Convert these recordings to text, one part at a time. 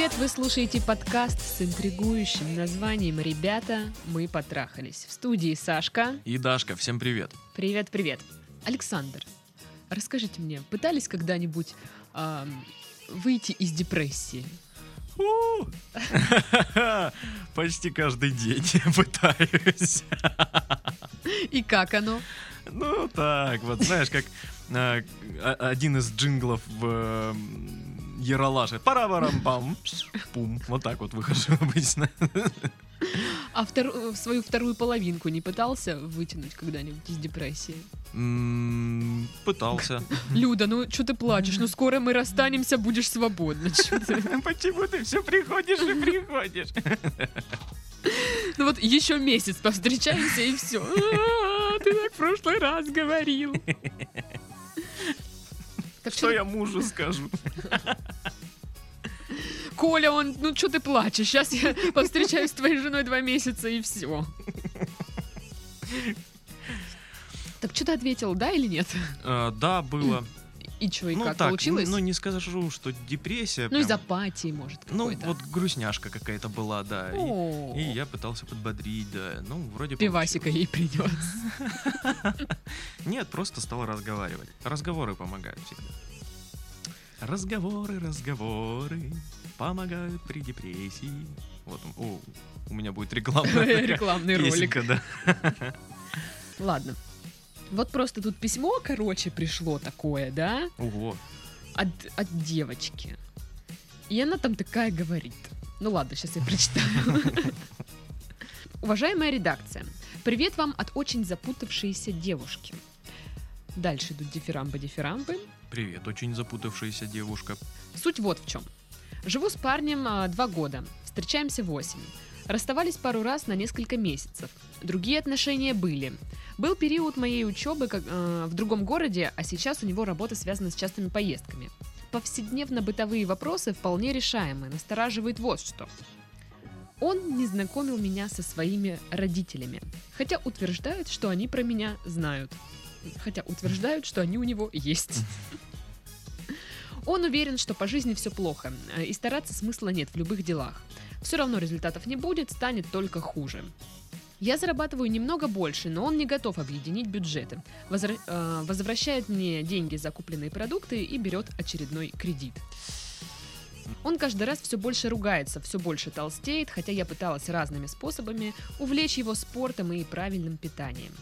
привет! Вы слушаете подкаст с интригующим названием «Ребята, мы потрахались». В студии Сашка. И Дашка, всем привет. Привет, привет. Александр, расскажите мне, пытались когда-нибудь ам, выйти из депрессии? Почти каждый день пытаюсь. И как оно? Ну так, вот знаешь, как э, о- один из джинглов в э, Яралаше. Парабарам пам пум. Вот так вот выхожу обычно. А втору- свою вторую половинку не пытался вытянуть когда-нибудь из депрессии? Пытался. Люда, ну что ты плачешь? Ну скоро мы расстанемся, будешь свободна. Почему ты все приходишь и приходишь? Ну вот еще месяц повстречаемся и все. Ты так в прошлый раз говорил. Так Что я мужу скажу? Коля, он, ну что ты плачешь? Сейчас я повстречаюсь с твоей женой два месяца и все. Так что ты ответил, да или нет? Э, Да, было. И что, и Ну как, так, получилось? ну не скажу, что депрессия. Ну, из прям. апатии, может, Ну, вот грустняшка какая-то была, да. и- О, И, я пытался подбодрить, да. Ну, вроде Пивасика ей принес. Нет, просто стал разговаривать. Разговоры помогают всегда. Разговоры, разговоры помогают при депрессии. Вот, о, у меня будет рекламная Рекламный ролик. да. Ладно. Вот просто тут письмо, короче, пришло такое, да? Ого. от, от девочки. И она там такая говорит. Ну ладно, сейчас я прочитаю. Уважаемая редакция, привет вам от очень запутавшейся девушки. Дальше идут дифирамбы-дифирамбы. Привет, очень запутавшаяся девушка. Суть вот в чем. Живу с парнем а, два года, встречаемся восемь. Расставались пару раз на несколько месяцев. Другие отношения были. Был период моей учебы как, э, в другом городе, а сейчас у него работа связана с частыми поездками. Повседневно-бытовые вопросы вполне решаемы, настораживает вот что. Он не знакомил меня со своими родителями, хотя утверждают, что они про меня знают. Хотя утверждают, что они у него есть. Он уверен, что по жизни все плохо, э, и стараться смысла нет в любых делах. Все равно результатов не будет, станет только хуже. Я зарабатываю немного больше, но он не готов объединить бюджеты. Возра- э, возвращает мне деньги за купленные продукты и берет очередной кредит. Он каждый раз все больше ругается, все больше толстеет, хотя я пыталась разными способами увлечь его спортом и правильным питанием.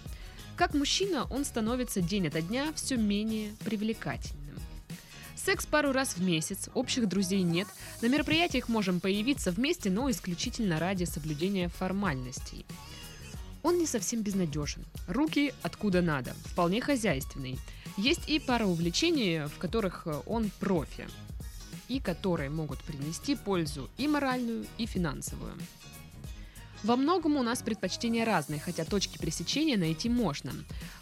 Как мужчина он становится день ото дня все менее привлекательным. Секс пару раз в месяц, общих друзей нет, на мероприятиях можем появиться вместе, но исключительно ради соблюдения формальностей. Он не совсем безнадежен. Руки откуда надо, вполне хозяйственный. Есть и пара увлечений, в которых э, он профи, и которые могут принести пользу и моральную, и финансовую. Во многом у нас предпочтения разные, хотя точки пресечения найти можно.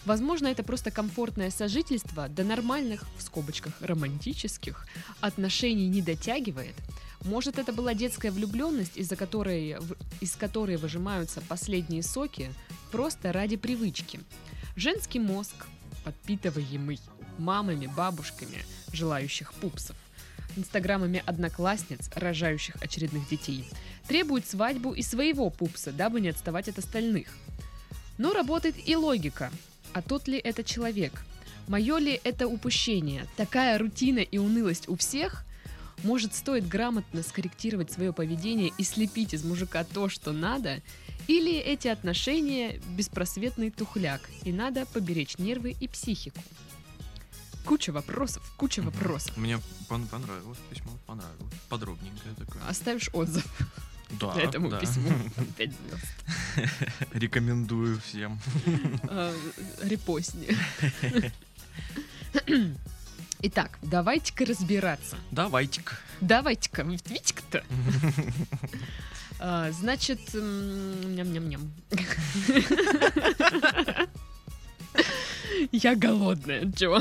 Возможно, это просто комфортное сожительство до нормальных, в скобочках, романтических отношений не дотягивает. Может, это была детская влюбленность, из-за которой, из которой выжимаются последние соки, просто ради привычки. Женский мозг, подпитываемый мамами, бабушками, желающих пупсов, инстаграмами одноклассниц, рожающих очередных детей, требует свадьбу и своего пупса, дабы не отставать от остальных. Но работает и логика. А тот ли это человек? Мое ли это упущение? Такая рутина и унылость у всех? Может, стоит грамотно скорректировать свое поведение и слепить из мужика то, что надо? Или эти отношения – беспросветный тухляк, и надо поберечь нервы и психику? Куча вопросов, куча вопросов. Мне пон- понравилось письмо, понравилось. Подробненькое такое. Оставишь отзыв Да, этому да. письму. Звезд. Рекомендую всем. Э, Репостни. Итак, давайте-ка разбираться. Давайте-ка. Давайте-ка, видите-ка-то. А, Значит, ням-ням-ням. Я голодная, чего?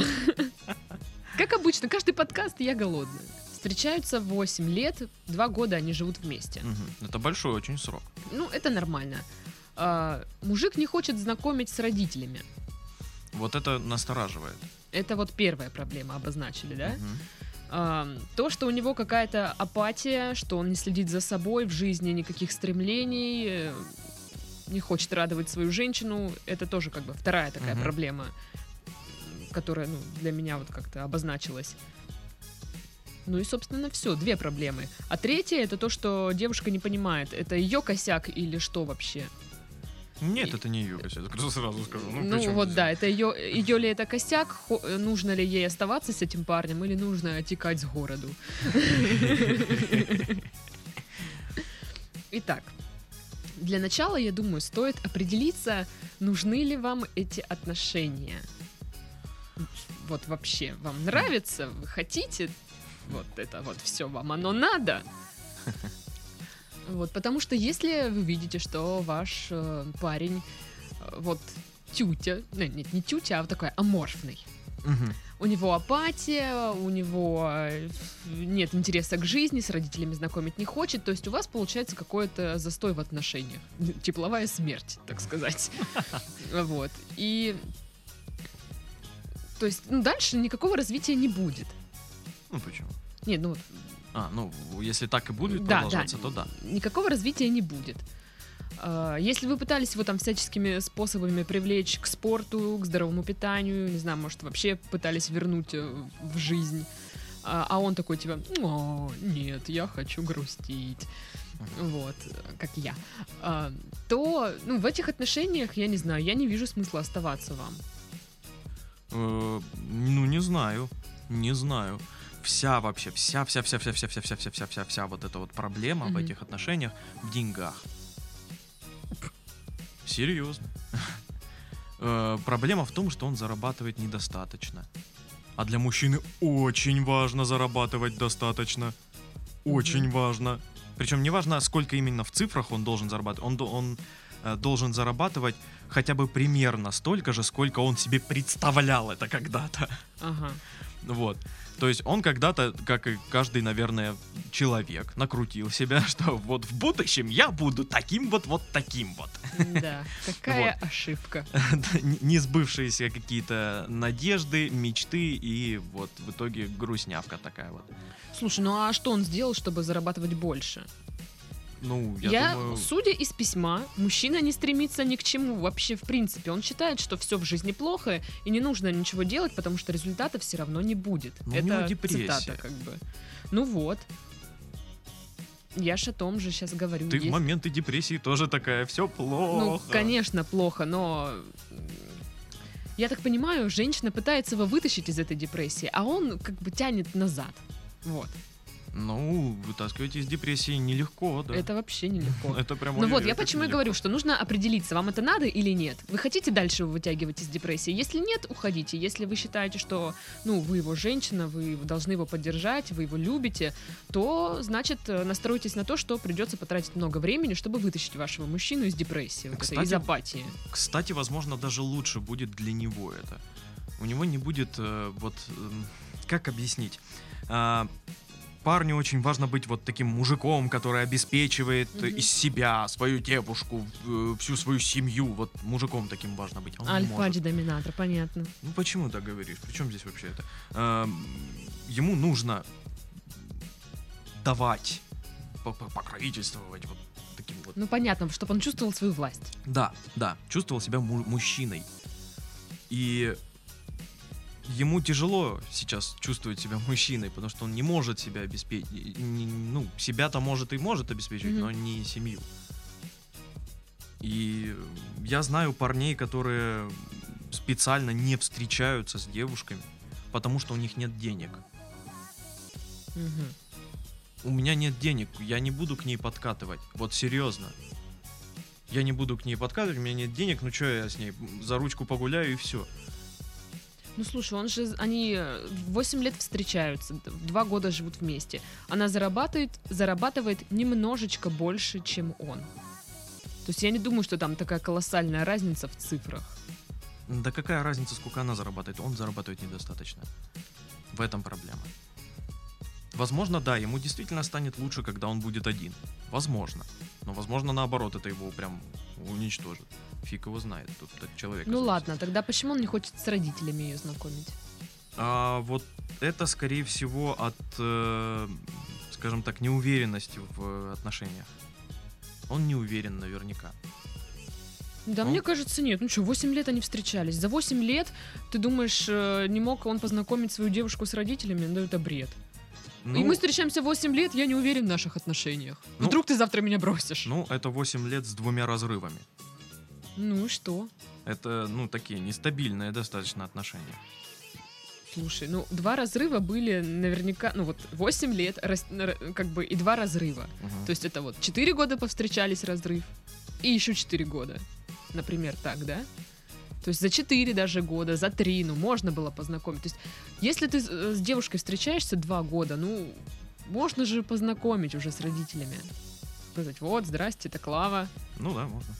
Как обычно, каждый подкаст я голодная. Встречаются 8 лет, 2 года они живут вместе. Это большой очень срок. Ну, это нормально. А, Мужик не хочет знакомить с родителями. Вот это настораживает. Это вот первая проблема обозначили, да? А, То, что у него какая-то апатия, что он не следит за собой в жизни, никаких стремлений, э, не хочет радовать свою женщину, это тоже как бы вторая такая Мгм. проблема, которая ну, для меня вот как-то обозначилась. Ну и, собственно, все, две проблемы. А третья это то, что девушка не понимает, это ее косяк или что вообще. Нет, это не ее косяк, я сразу скажу. Ну, Ну, вот здесь? да, это ее, ее ли это косяк, хо- нужно ли ей оставаться с этим парнем или нужно отекать с городу. Итак, для начала, я думаю, стоит определиться, нужны ли вам эти отношения. Вот вообще, вам нравится, вы хотите, вот это вот все вам оно надо. Вот, потому что если вы видите, что ваш э, парень э, вот тютя, ну, нет, не тютя, а вот такой аморфный. У него апатия, у него э, нет интереса к жизни, с родителями знакомить не хочет. То есть у вас получается какой-то застой в отношениях. Тепловая смерть, так сказать. Вот. И... То есть ну, дальше никакого развития не будет. Ну, почему? Нет, ну А, ну, если так и будет Да, продолжаться, да. то да. никакого развития не будет. А, Если вы пытались его там всяческими способами привлечь к спорту, к здоровому питанию, не знаю, может, вообще пытались вернуть э, в жизнь, а а он такой типа, о, нет, я хочу грустить, вот, как я, А, то, ну, в этих отношениях, я не знаю, я не вижу смысла оставаться вам. Э, Ну, не знаю. Не знаю. Вся вообще, вся, вся, вся, вся, вся, вся, вся, вся, вся, вся, вся вот эта вот проблема в этих отношениях в деньгах. Серьезно. Э, Проблема в том, что он зарабатывает недостаточно. А для мужчины очень важно зарабатывать достаточно. Очень важно. Причем не важно, сколько именно в цифрах он должен зарабатывать. Он, он должен зарабатывать хотя бы примерно столько же, сколько он себе представлял это когда-то. Ага. Вот. То есть он когда-то, как и каждый, наверное, человек, накрутил себя, что вот в будущем я буду таким вот, вот таким вот. Да, какая ошибка. Не сбывшиеся какие-то надежды, мечты и вот в итоге грустнявка такая вот. Слушай, ну а что он сделал, чтобы зарабатывать больше? Ну, я, Я, думаю... судя из письма, мужчина не стремится ни к чему вообще в принципе. Он считает, что все в жизни плохо и не нужно ничего делать, потому что результата все равно не будет. Ну, Это депрессия. цитата как бы. Ну вот. Я ж о том же сейчас говорю. Ты в Есть- моменты депрессии тоже такая, все плохо. Ну, конечно, плохо, но я так понимаю, женщина пытается его вытащить из этой депрессии, а он как бы тянет назад. Вот. Ну, вытаскивать из депрессии нелегко, да. Это вообще нелегко. Это прям Ну вот, я почему и говорю, что нужно определиться, вам это надо или нет. Вы хотите дальше его вытягивать из депрессии? Если нет, уходите. Если вы считаете, что, ну, вы его женщина, вы должны его поддержать, вы его любите, то, значит, э, настройтесь на то, что придется потратить много времени, чтобы вытащить вашего мужчину из депрессии, вот этой, из апатии. Кстати, возможно, даже лучше будет для него это. У него не будет э, вот эм, как объяснить. Парню очень важно быть вот таким мужиком, который обеспечивает Мгм. из себя свою девушку, э, всю свою семью. Вот мужиком таким важно быть. Альфа-доминатор, понятно. Ну почему так говоришь? Причем здесь вообще это? Эм, ему нужно давать, по- по- покровительствовать вот таким вот Ну, понятно, чтобы он чувствовал свою власть. да, да, чувствовал себя му- мужчиной. И ему тяжело сейчас чувствовать себя мужчиной, потому что он не может себя обеспечить. Ну, себя-то может и может обеспечивать, Мгм. но не семью. И я знаю парней, которые специально не встречаются с девушками, потому что у них нет денег. Мгм. У меня нет денег, я не буду к ней подкатывать. Вот серьезно. Я не буду к ней подкатывать, у меня нет денег, ну что я с ней за ручку погуляю и все. Ну, слушай, он же, они э, 8 лет встречаются, д- два года живут вместе. Она зарабатывает, зарабатывает немножечко больше, чем он. То есть я не думаю, что там такая колоссальная разница в цифрах. Да какая разница, сколько она зарабатывает? Он зарабатывает недостаточно. В этом проблема. Возможно, да, ему действительно станет лучше, когда он будет один. Возможно. Но, возможно, наоборот, это его прям уничтожит. Фиг его знает. Тут от человека Ну ладно, тогда почему он не хочет с родителями ее знакомить? А вот это, скорее всего, от, э, скажем так, неуверенности в отношениях. Он не уверен наверняка. Да, Ну. мне кажется, нет. Ну что, 8 лет они встречались. За 8 лет, ты думаешь, э, не мог он познакомить свою девушку с родителями? Да это бред. Ну, И мы встречаемся 8 лет, я не уверен в наших отношениях. Ну. Вдруг ты завтра меня бросишь. ну, это 8 лет с двумя разрывами. Ну и что? Это, ну, такие нестабильные достаточно отношения. Слушай, ну два разрыва были наверняка, ну вот 8 лет, рас- р- как бы и два разрыва. Мгм. То есть это вот 4 года повстречались разрыв, и еще 4 года. Например, так, да? То есть за 4 даже года, за 3, ну, можно было познакомить. То есть, если ты с- э, девушкой встречаешься 2 года, ну, можно же познакомить уже с родителями. Сказать, вот, здрасте, это Клава. Ну да, можно.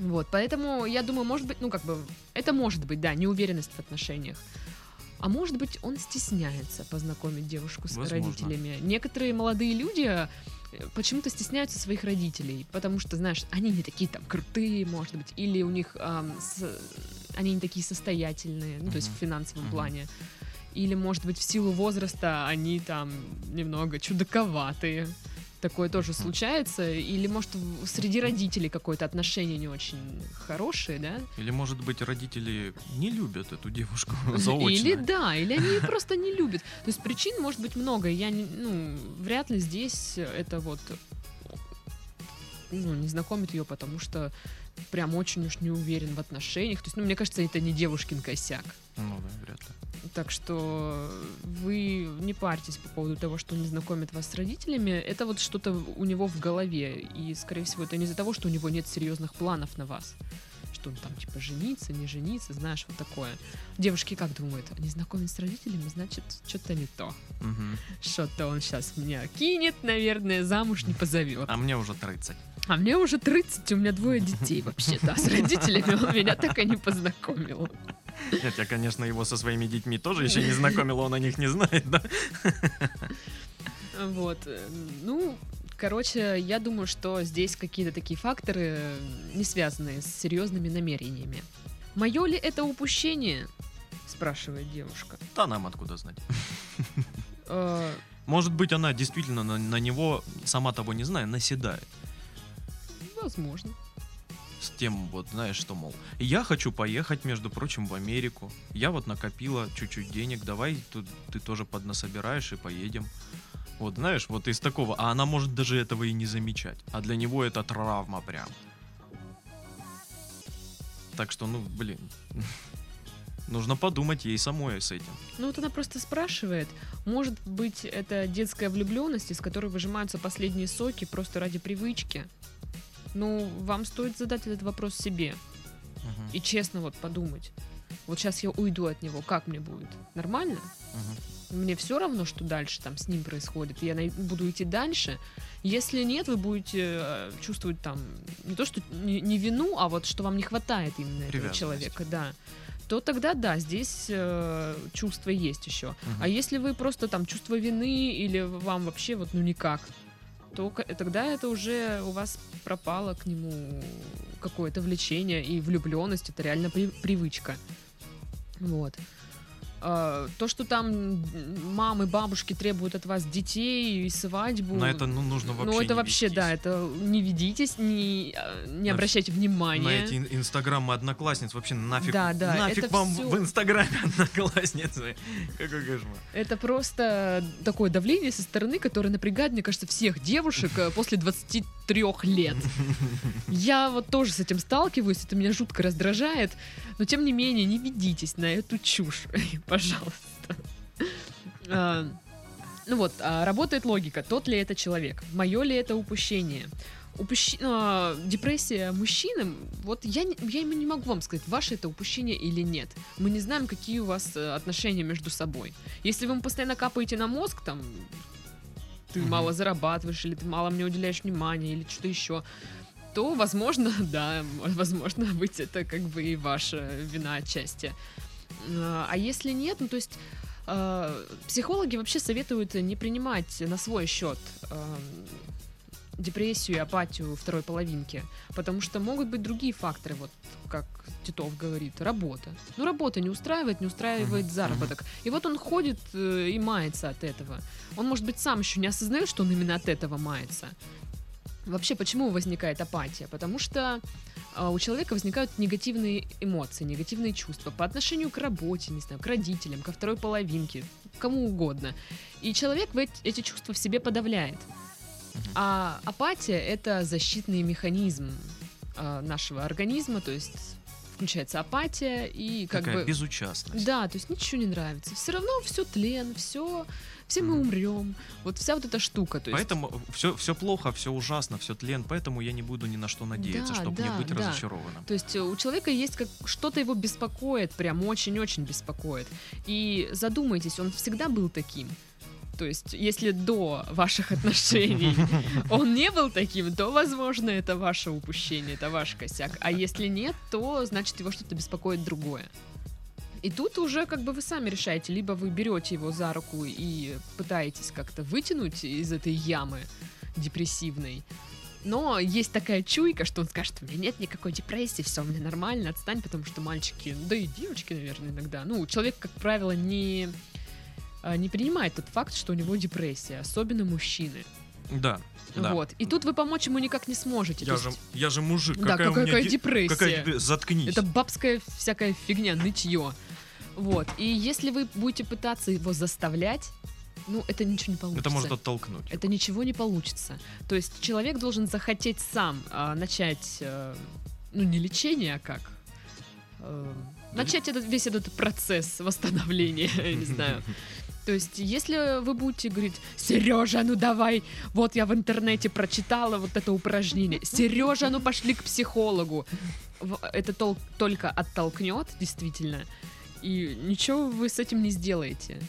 Вот, поэтому я думаю, может быть, ну, как бы, это может быть, да, неуверенность в отношениях. А может быть, он стесняется познакомить девушку с Возможно. родителями. Некоторые молодые люди э, почему-то стесняются своих родителей, потому что, знаешь, они не такие там крутые, может быть, или у них ам, с- они не такие состоятельные, ну, то есть в финансовом плане. Или, может быть, в силу возраста они там немного чудаковатые. Такое тоже случается. Или, может, среди родителей какое-то отношение не очень хорошее, да? Или, может быть, родители не любят эту девушку заочно. Или да, или они просто не любят. То есть причин может быть много. Я ну, вряд ли здесь это вот ну, не знакомит ее, потому что прям очень уж не уверен в отношениях. То есть, ну, мне кажется, это не девушкин косяк. Ну да, вряд ли. Так что вы не парьтесь по поводу того, что он не знакомит вас с родителями. Это вот что-то у него в голове. И, скорее всего, это не из-за того, что у него нет серьезных планов на вас. Что он там, типа, жениться, не жениться, знаешь, вот такое. Девушки как думают? Не знакомить с родителями, значит, что-то не то. Мгм. Что-то он сейчас меня кинет, наверное, замуж не позовет. А мне уже 30. А мне уже 30, у меня двое детей вообще-то. А с родителями он меня так и не познакомил. Нет, я, конечно, его со своими детьми тоже еще не знакомил, он о них не знает, да? Вот. Ну, короче, я думаю, что здесь какие-то такие факторы, не связанные с серьезными намерениями. Мое ли это упущение? спрашивает девушка. Да нам откуда знать. Э, Может быть, она действительно на, на него, сама того не зная, наседает. Возможно. С тем, вот, знаешь, что, мол, я хочу поехать, между прочим, в Америку. Я вот накопила чуть-чуть денег, давай тут ты тоже поднасобираешь и поедем. Вот, знаешь, вот из такого. А она может даже этого и не замечать. А для него это травма прям. Так что, ну, блин. Нужно подумать ей самой с этим. Ну вот она просто спрашивает, может быть, это детская влюбленность, из которой выжимаются последние соки просто ради привычки. Ну, вам стоит задать этот вопрос себе Мгм, и честно вот подумать. Вот сейчас я уйду от него, как мне будет? Нормально? мгм. Мне все равно, что дальше там с ним происходит. Я буду идти дальше. Если нет, вы будете э, чувствовать там не то, что не, не вину, а вот что вам не хватает именно этого человека, да. То тогда да, здесь э, чувство есть еще. Мгм. А если вы просто там чувство вины или вам вообще вот ну никак, то тогда это уже у вас пропало к нему какое-то влечение и влюбленность, это реально при- привычка. Вот. Э, то, что там мамы, бабушки требуют от вас детей и свадьбу. На это ну, нужно ну, вообще. Ну, это вообще, ведитесь. да, это не ведитесь, не, не на, обращайте внимания. На эти инстаграмы одноклассниц вообще нафиг. Да, да. Нафиг вам все... в инстаграме одноклассницы. Какой кошмар. Это просто такое давление со стороны, которое напрягает, мне кажется, всех девушек э, после 20 трех лет. Я вот тоже с этим сталкиваюсь, это меня жутко раздражает, но тем не менее не ведитесь на эту чушь, пожалуйста. А, ну вот, а работает логика, тот ли это человек, мое ли это упущение. Упущ... А, депрессия мужчины, вот я, не, я ему не могу вам сказать, ваше это упущение или нет. Мы не знаем, какие у вас э, отношения между собой. Если вы постоянно капаете на мозг, там, ты Мгм. мало зарабатываешь, или ты мало мне уделяешь внимания, или что-то еще, то, возможно, да, возможно быть, это как бы и ваша вина отчасти. А а если нет, ну, то есть э, психологи вообще советуют не принимать на свой счет депрессию и апатию второй половинки. Потому что могут быть другие факторы, вот как Титов говорит, работа. Ну, работа не устраивает, не устраивает Мгм, заработок. И вот он ходит э, и мается от этого. Он, может быть, сам еще не осознает, что он именно от этого мается. Вообще, почему возникает апатия? Потому что а, у человека возникают негативные эмоции, негативные чувства по отношению к работе, не знаю, к родителям, ко второй половинке, кому угодно. И человек эти чувства в себе подавляет. А апатия это защитный механизм а, нашего организма, то есть включается апатия и как Такая бы безучастность. да, то есть ничего не нравится. Все равно все тлен, все, все мы Мгм. умрем. Вот вся вот эта штука. То есть, Поэтому все, все плохо, все ужасно, все тлен, поэтому я не буду ни на что надеяться, Да, чтобы да, не быть да. разочарованным. То есть э, у человека есть как что-то его беспокоит, прям очень-очень беспокоит. И задумайтесь, он всегда был таким. То есть, если до ваших отношений он не был таким, то, возможно, это ваше упущение, это ваш косяк. А если нет, то, значит, его что-то беспокоит другое. И тут уже как бы вы сами решаете, либо вы берете его за руку и пытаетесь как-то вытянуть из этой ямы депрессивной, но есть такая чуйка, что он скажет, у меня нет никакой депрессии, все, мне нормально, отстань, потому что мальчики, да и девочки, наверное, иногда. Ну, человек, как правило, не, не принимает тот факт, что у него депрессия, особенно мужчины. Да, да. Вот. И тут вы помочь ему никак не сможете. Я то же, есть- я же мужик, да, какая, какая, какая де- депрессия. какая депре- Заткнись. Это бабская всякая фигня, нытье. Вот. И если вы будете пытаться его заставлять, ну, это ничего не получится. Это может оттолкнуть. Это ничего не получится. То есть человек должен захотеть сам а, начать, э, ну не лечение, а как? Э, начать этот, весь этот процесс восстановления, я не знаю. То есть, если вы будете говорить, Сережа, ну давай, вот я в интернете прочитала вот это упражнение, Сережа, ну пошли к психологу, это тол- только оттолкнет, действительно, и ничего вы с этим не сделаете.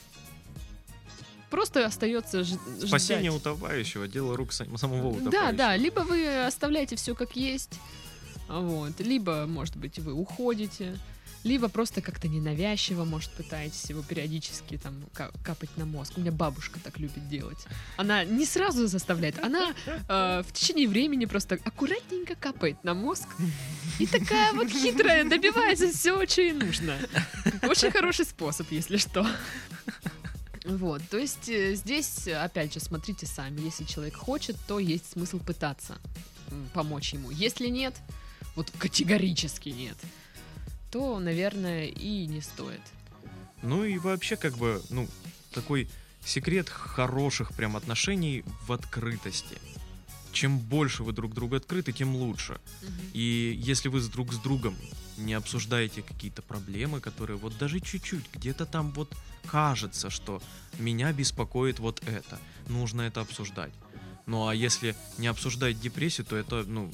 Просто остается ж- ждать. Спасение утопающего, дело рук сам- самого утопающего. Да, да, либо вы оставляете все как есть, вот, либо, может быть, вы уходите, либо просто как-то ненавязчиво, может, пытаетесь его периодически там ка- капать на мозг. У меня бабушка так любит делать. Она не сразу заставляет, она э, в течение времени просто аккуратненько капает на мозг. И такая вот хитрая добивается всего, что ей нужно. Очень хороший способ, если что. Вот, то есть э, здесь, опять же, смотрите сами. Если человек хочет, то есть смысл пытаться помочь ему. Если нет, вот категорически нет, то, наверное, и не стоит. Ну и вообще, как бы, ну, такой секрет хороших прям отношений в открытости. Чем больше вы друг другу открыты, тем лучше. И если вы с друг с другом не обсуждаете какие-то проблемы, которые вот даже чуть-чуть, где-то там вот кажется, что меня беспокоит вот это, нужно это обсуждать. Ну а если не обсуждать депрессию, то это, ну,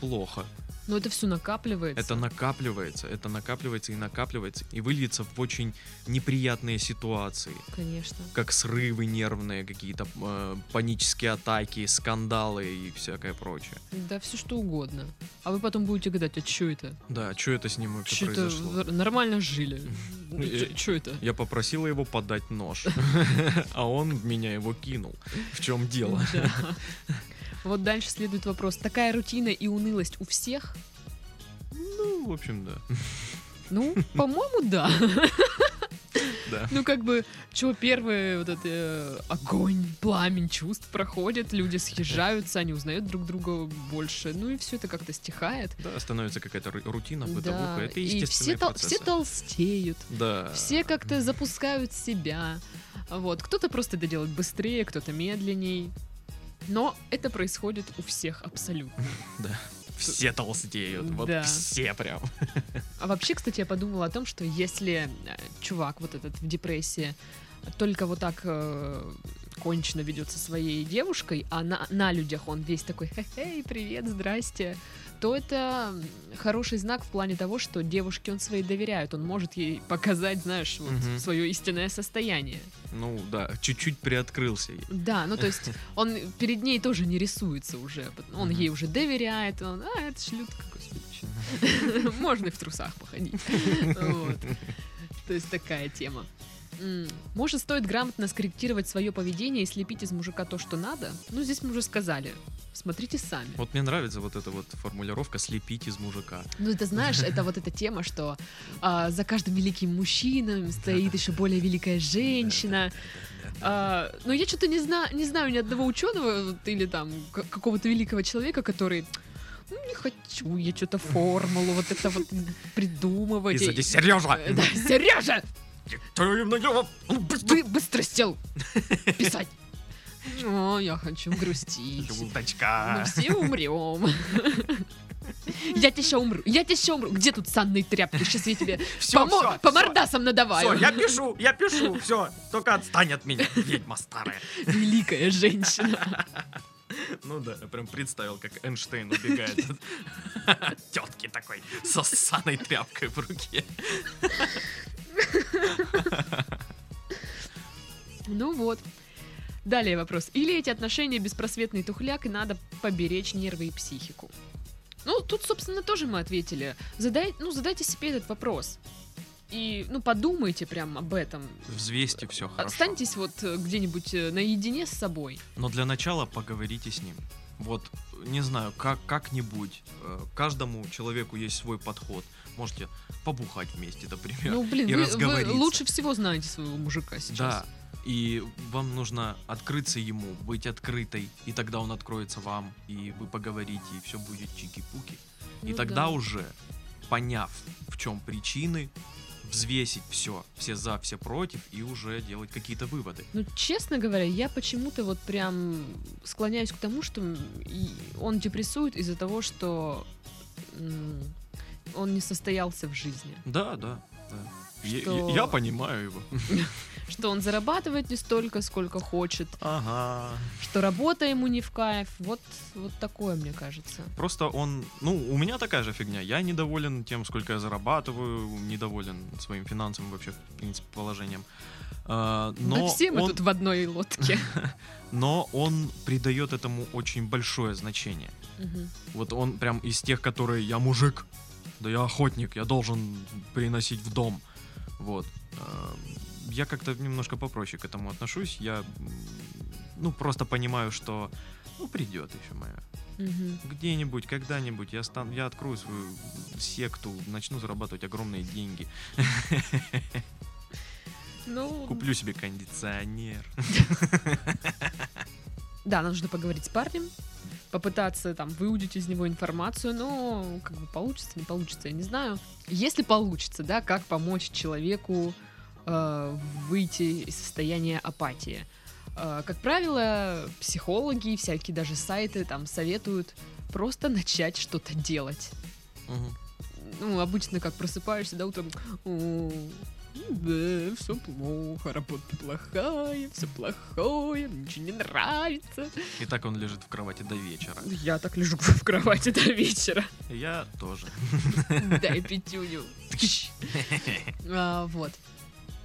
плохо. Но это все накапливается. Это накапливается, это накапливается и накапливается, и выльется в очень неприятные ситуации, Конечно. как срывы нервные, какие-то э, панические атаки, скандалы и всякое прочее. Да, все что угодно. А вы потом будете гадать, а что это? Да, что это с ним вообще это произошло? нормально жили? Э, Что это? Я попросила его подать нож, а он меня его кинул. В чем дело? Да. Вот дальше следует вопрос. Такая рутина и унылость у всех? Ну, в общем, да. Ну, по-моему, да. Да. Ну, как бы, что первый вот этот э, огонь, пламень чувств проходит, люди съезжаются, они узнают друг друга больше, ну и все это как-то стихает. Да, становится какая-то ру- рутина, Да, бытовуха. Это и все, тол- все толстеют, Да. все как-то запускают себя. Вот, кто-то просто это делает быстрее, кто-то медленней. Но это происходит у всех абсолютно. Все толстеют. Вот Да. все прям. А вообще, кстати, я подумала о том, что если э, чувак вот этот в депрессии только вот так э, кончено ведет со своей девушкой, а на, на людях он весь такой «Хе-хей, привет, здрасте», то это хороший знак в плане того, что девушке он своей доверяет, он может ей показать, знаешь, вот Мгм. свое истинное состояние. Ну да, чуть-чуть приоткрылся. Да, ну то есть он перед ней тоже не рисуется уже, он Мгм. ей уже доверяет, он, а, это шлютка, господи, чё». можно и в трусах походить. То есть такая тема. Может, стоит грамотно скорректировать свое поведение и слепить из мужика то, что надо? Ну, здесь мы уже сказали. Смотрите сами. Вот мне нравится вот эта вот формулировка «слепить из мужика». Ну, это знаешь, это вот эта тема, что а, за каждым великим мужчиной стоит еще более великая женщина. А, но я что-то не знаю, не знаю ни одного ученого или там какого-то великого человека, который ну, не хочу я что-то формулу вот это вот придумывать. И сзади Сережа! Да, Сережа! Ты быстро! Сел писать. О, я хочу грустить. Мы Желточка! все умрем. Я тебя еще умру. Я тебя еще умру. Где тут санные тряпки? Сейчас я тебе Всё, по, всё, по мордасам надаваю. Все, я пишу, я пишу, все, только отстань от меня, ведьма старая. Великая женщина. Ну да, я прям представил, как Эйнштейн убегает от тетки такой со ссаной тряпкой в руке. Ну вот. Далее вопрос. Или эти отношения беспросветный тухляк, и надо поберечь нервы и психику? Ну, тут, собственно, тоже мы ответили. Задай, ну, задайте себе этот вопрос. И, ну, подумайте прям об этом. Взвесьте все хорошо. Останьтесь вот э, где-нибудь э, наедине с собой. Но для начала поговорите с ним. Вот, не знаю, как, как-нибудь. э, Каждому человеку есть свой подход. Можете побухать вместе, например. Ну, блин, и вы, вы лучше всего знаете своего мужика сейчас. Да. И вам нужно открыться ему, быть открытой, и тогда он откроется вам, и вы поговорите, и все будет чики-пуки. и Ну тогда да. уже, поняв, в чем причины, взвесить все, все за, все против, и уже делать какие-то выводы. Ну, честно говоря, я почему-то вот прям склоняюсь к тому, что и он депрессует из-за того, что он не состоялся в жизни. Да, да. да. Я- Что- Я, я понимаю его. Что он зарабатывает не столько, сколько хочет, Ага. что работа ему не в кайф. Вот, вот такое, мне кажется. Просто он, ну, у меня такая же фигня. Я недоволен тем, сколько я зарабатываю, недоволен своим финансовым вообще, в принципе, положением. А, но да все мы он, тут в одной лодке. но он придает этому очень большое значение. Мгм. Вот он прям из тех, которые я мужик, да я охотник, я должен приносить в дом. Вот. А, Я как-то немножко попроще к этому отношусь. Я, ну, просто понимаю, что, ну, придет еще моя Мгм. где-нибудь, когда-нибудь я стану, я открою свою секту, начну зарабатывать огромные деньги, Ну, куплю себе кондиционер. да, нужно поговорить с парнем, попытаться там выудить из него информацию, но как бы получится, не получится, я не знаю. Если получится, да, как помочь человеку э, выйти из состояния апатии. Э, как правило, психологи, всякие даже сайты там советуют просто начать что-то делать. Мгм. Ну, обычно как просыпаешься, да, утром, «О, да, все плохо, работа плохая, все плохое, ничего не нравится. И так он лежит в кровати до вечера. Я так лежу в кровати до вечера. Я тоже. Дай пятюню. А, Вот.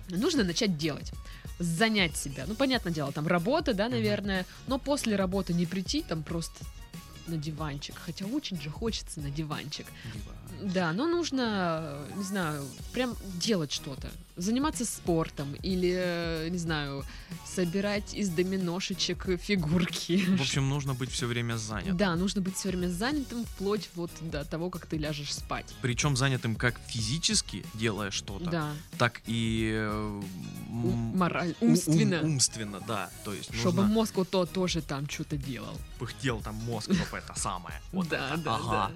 Нужно начать делать. Занять себя. Ну, понятное дело, там работа, да, наверное. Но после работы не прийти там просто на диванчик. Хотя очень же хочется на диванчик. Да, но нужно, не знаю, прям делать что-то. Заниматься спортом или, э, не знаю, собирать из доминошечек фигурки. В общем, нужно быть все время занятым. Да, нужно быть все время занятым вплоть вот до того, как ты ляжешь спать. Причем занятым как физически, делая что-то, Да, так и э, у- м, мораль, ум- умственно. умственно, да. То есть Чтобы нужно мозг вот то тоже там что-то делал. пыхтел там мозг, чтобы это самое. Вот Да, это, да, ага.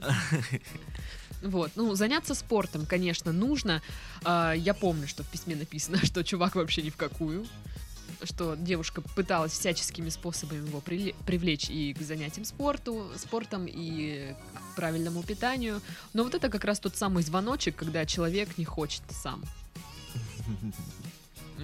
Вот, ну, заняться спортом, конечно, нужно. А, я помню, что в письме написано, что чувак вообще ни в какую. Что девушка пыталась всяческими способами его привлечь и к занятиям спорту, спортом, и к правильному питанию. Но вот это как раз тот самый звоночек, когда человек не хочет сам.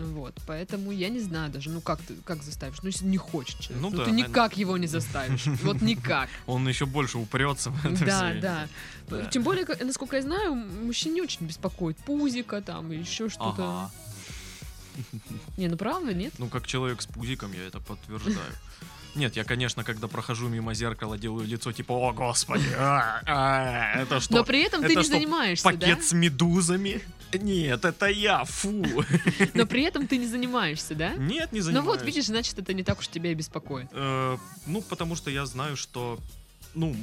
Вот, поэтому я не знаю даже, ну как ты, как заставишь? Ну, если не хочет человек, Ну ну, да, ты никак его не заставишь. Вот никак. Он еще больше упрется в это Да, да. Тем более, насколько я знаю, мужчин не очень беспокоит пузика там и еще что-то. Не, ну правда, нет? Ну, как человек с пузиком, я это подтверждаю. Нет, я, конечно, когда прохожу мимо зеркала, делаю лицо типа, о, господи, а, а, это что? Но при этом ты это не что, занимаешься, Пакет да? с медузами? Нет, это я, фу. Но при этом ты не занимаешься, да? Нет, не Ну занимаюсь. вот, видишь, значит, это не так уж тебя и беспокоит. Э, ну, потому что я знаю, что, ну,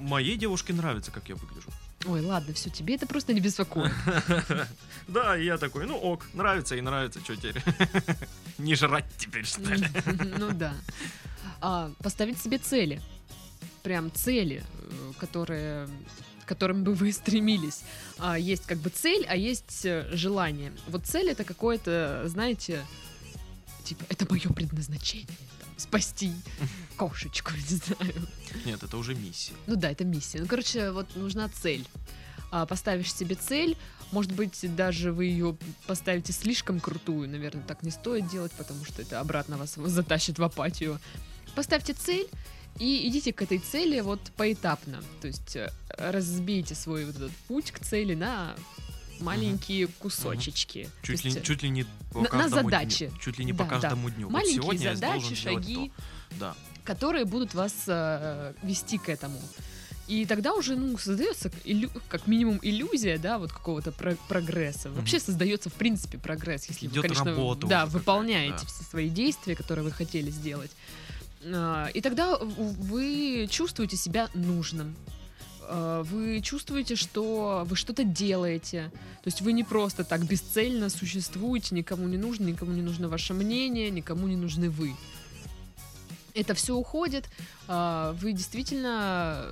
моей девушке нравится, как я выгляжу. Ой, ладно, все, тебе это просто не беспокоит. Да, и я такой, ну ок, нравится и нравится, что теперь? Не жрать теперь, что ли? Ну да. А, Поставить себе цели. Прям цели, э, которые которым бы вы стремились. А, есть как бы цель, а есть э, желание. Вот цель это какое-то, знаете, типа, это мое предназначение. там, спасти кошечку, не знаю. Нет, это уже миссия. Ну да, это миссия. Ну, короче, вот нужна цель. А, поставишь себе цель, может быть, даже вы ее поставите слишком крутую, наверное, так не стоит делать, потому что это обратно вас затащит в апатию. Поставьте цель и идите к этой цели вот поэтапно. То есть э, разбейте свой вот этот путь к цели на маленькие кусочечки. То Чуть ли, э, чуть ли не по на- на каждому дню. задачи. Чуть ли не Да, по да. каждому дню. Вот маленькие сегодня я задачи, шаги, то. Да. которые будут вас э, вести к этому. И тогда уже, ну, создается илю- как минимум иллюзия, да, вот какого-то про- прогресса. Вообще создается, в принципе, прогресс, если Идет вы, конечно, да, выполняете какая-то, все свои действия, которые вы хотели сделать. А, И тогда вы чувствуете себя нужным. А, Вы чувствуете, что вы что-то делаете. То есть вы не просто так бесцельно существуете, никому не нужно, никому не нужно ваше мнение, никому не нужны вы. Это все уходит, а, вы действительно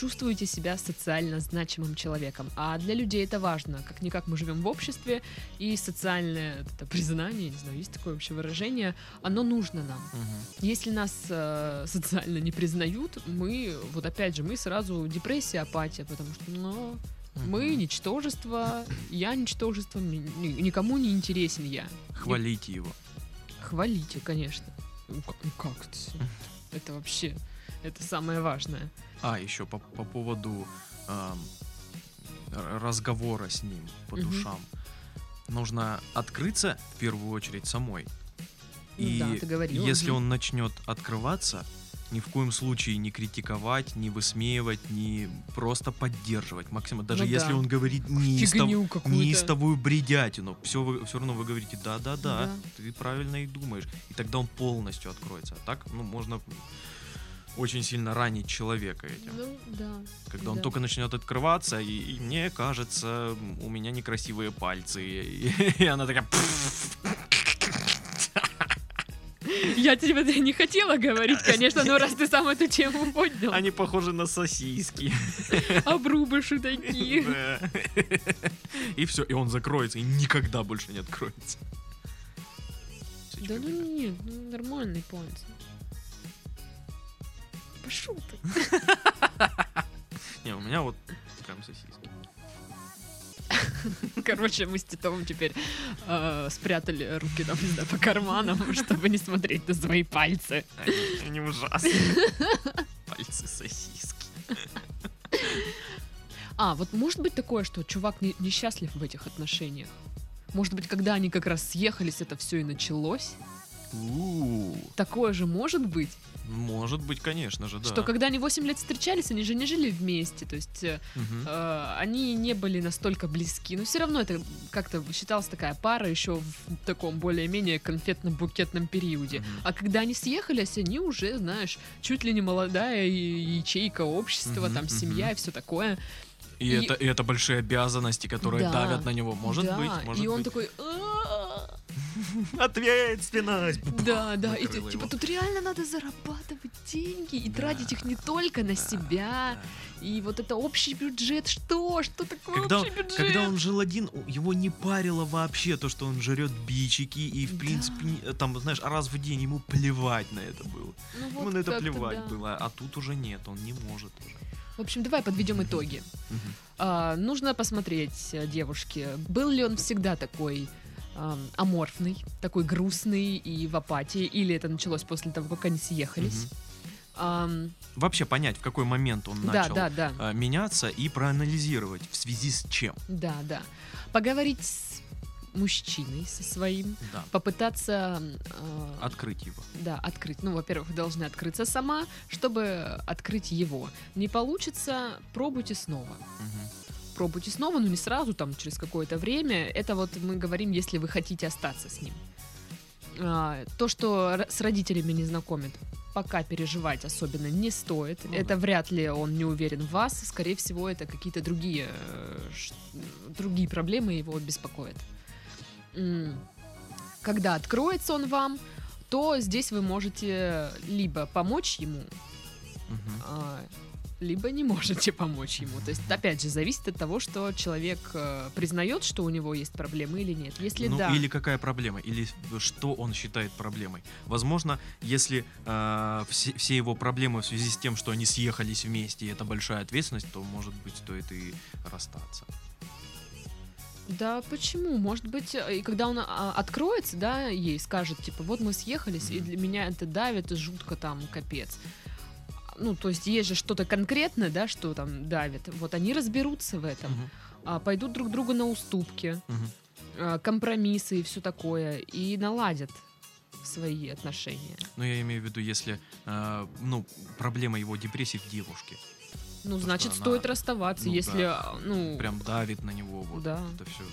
чувствуете себя социально значимым человеком. А для людей это важно. Как-никак мы живем в обществе, и социальное это признание, не знаю, есть такое вообще выражение, оно нужно нам. Мгм. Если нас э, социально не признают, мы, вот опять же, мы сразу депрессия, апатия, потому что, ну, мы ничтожество, я ничтожество, ни- ни- никому не интересен я. Хвалите его. Хвалите, конечно. Ну как, ну как это? Это вообще, это самое важное. А, еще по, по поводу р- разговора с ним по Мгм. душам. Нужно открыться в первую очередь самой. Ну И да, ты говорила, если мгм. он начнет открываться, ни в коем случае не критиковать, не высмеивать, не просто поддерживать. Максимум, даже Ну если да. он говорит неистов, неистовую бредятину, все, вы, все равно вы говорите, да-да-да, Да. ты правильно и думаешь. И тогда он полностью откроется. А так, ну, можно очень сильно ранить человека этим. Ну, да. Когда он да. только начнет открываться, и, и мне кажется, у меня некрасивые пальцы. И, и она такая... Я тебе не хотела говорить, конечно, но раз ты сам эту тему поднял. Они похожи на сосиски. Обрубыши такие. Да. И все, и он закроется, и никогда больше не откроется. Да ну нет, ну нормальный пальцы. Пошел ты. Не, у меня вот прям сосиски. Короче, мы с Титовым теперь э, спрятали руки там, не знаю, по карманам, чтобы не смотреть на свои пальцы. Они, они ужасные. Пальцы сосиски. А, вот может быть такое, что чувак не- несчастлив в этих отношениях? Может быть, когда они как раз съехались, это все и началось? У, Такое же может быть? Может быть, конечно же, да. Что когда они 8 лет встречались, они же не жили вместе, то есть Мгм. э, они не были настолько близки, но все равно это как-то считалась такая пара еще в таком более-менее конфетно-букетном периоде. Мгм. А когда они съехались, они уже, знаешь, чуть ли не молодая ячейка общества, Мгм, там семья мгм. и все такое. И, И- это, и это большие обязанности, которые Да. давят на него. Может да, быть, может и он быть. такой. Ответственность! да, да, и типа тут реально надо зарабатывать деньги и Да, тратить их не только на да, себя. да. И вот это общий бюджет, что? Что такое Когда, общий бюджет? когда он жил один, его не парило вообще то, что он жрет бичики, и в принципе, не- там, знаешь, раз в день ему плевать на это было. Ну, Ему вот на это плевать да. было, а тут уже нет, он не может уже. В общем, давай подведем итоги. А, нужно посмотреть э, девушке, был ли он всегда такой ам, аморфный, такой грустный и в апатии, или это началось после того, как они съехались. Мгм. Ам, Вообще понять, в какой момент он да, начал да, да, а, меняться и проанализировать в связи с чем. да, да. Поговорить с мужчиной со своим, Да. попытаться э, Открыть его. да, открыть. Ну, во-первых, вы должны открыться сама, чтобы открыть его. Не получится, пробуйте снова. Мгм. Пробуйте снова, но не сразу, там, через какое-то время. Это вот мы говорим, если вы хотите остаться с ним. А, то, что с родителями не знакомит, пока переживать особенно не стоит. Ну это да. вряд ли он не уверен в вас. Скорее всего, это какие-то другие, э, другие проблемы его беспокоят. Когда откроется он вам, то здесь вы можете либо помочь ему, Мгм. Либо не можете помочь ему. То есть, опять же, зависит от того, что человек э, признает, что у него есть проблемы или нет. Если ну да, или какая проблема, или что он считает проблемой. Возможно, если э, все, все его проблемы в связи с тем, что они съехались вместе, и это большая ответственность, то, может быть, стоит и расстаться. Да, почему? Может быть, э, и когда он а, откроется, да, ей скажет, типа, вот мы съехались, и Мгм. для меня это давит жутко там, капец. Ну, то есть есть же что-то конкретное, да, что там давит. Вот они разберутся в этом, а, пойдут друг другу на уступки, а, компромиссы и все такое, и наладят свои отношения. Но я имею в виду, если э, ну, проблема его депрессии в девушке. Ну, что значит, она, стоит расставаться, ну если, да, ну, Прям давит на него. Вот Да. Это все.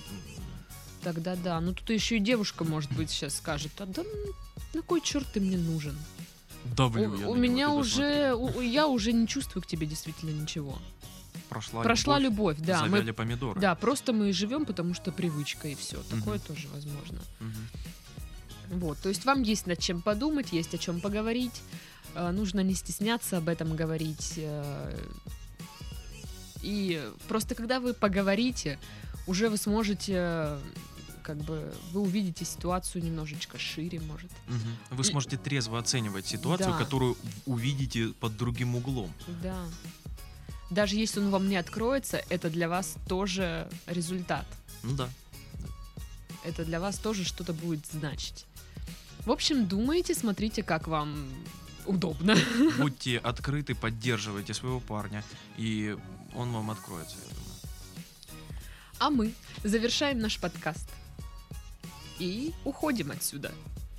тогда да. Ну, тут еще и девушка, может быть, сейчас скажет, а да на кой черт ты мне нужен? Давлю у у меня уже, у- я уже не чувствую к тебе действительно ничего. Прошла, Прошла любовь, да. завяли Мы, помидоры. да, просто мы живем, потому что привычка и все. Такое Мгм. тоже возможно. Мгм. Вот, то есть вам есть над чем подумать, есть о чем поговорить. Э, Нужно не стесняться об этом говорить. э, И просто когда вы поговорите, уже вы сможете, как бы, вы увидите ситуацию немножечко шире, может. Мгм. Вы И- сможете трезво оценивать ситуацию, Да. которую увидите под другим углом. Да. Даже если он вам не откроется, это для вас тоже результат. Ну да. Это для вас тоже что-то будет значить. В общем, думайте, смотрите, как вам удобно. Будьте открыты, поддерживайте своего парня, и он вам откроется, я думаю. А мы завершаем наш подкаст. И уходим отсюда.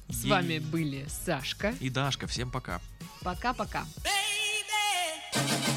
С Ей. вами были Сашка. И Дашка, всем пока. Пока-пока. baby.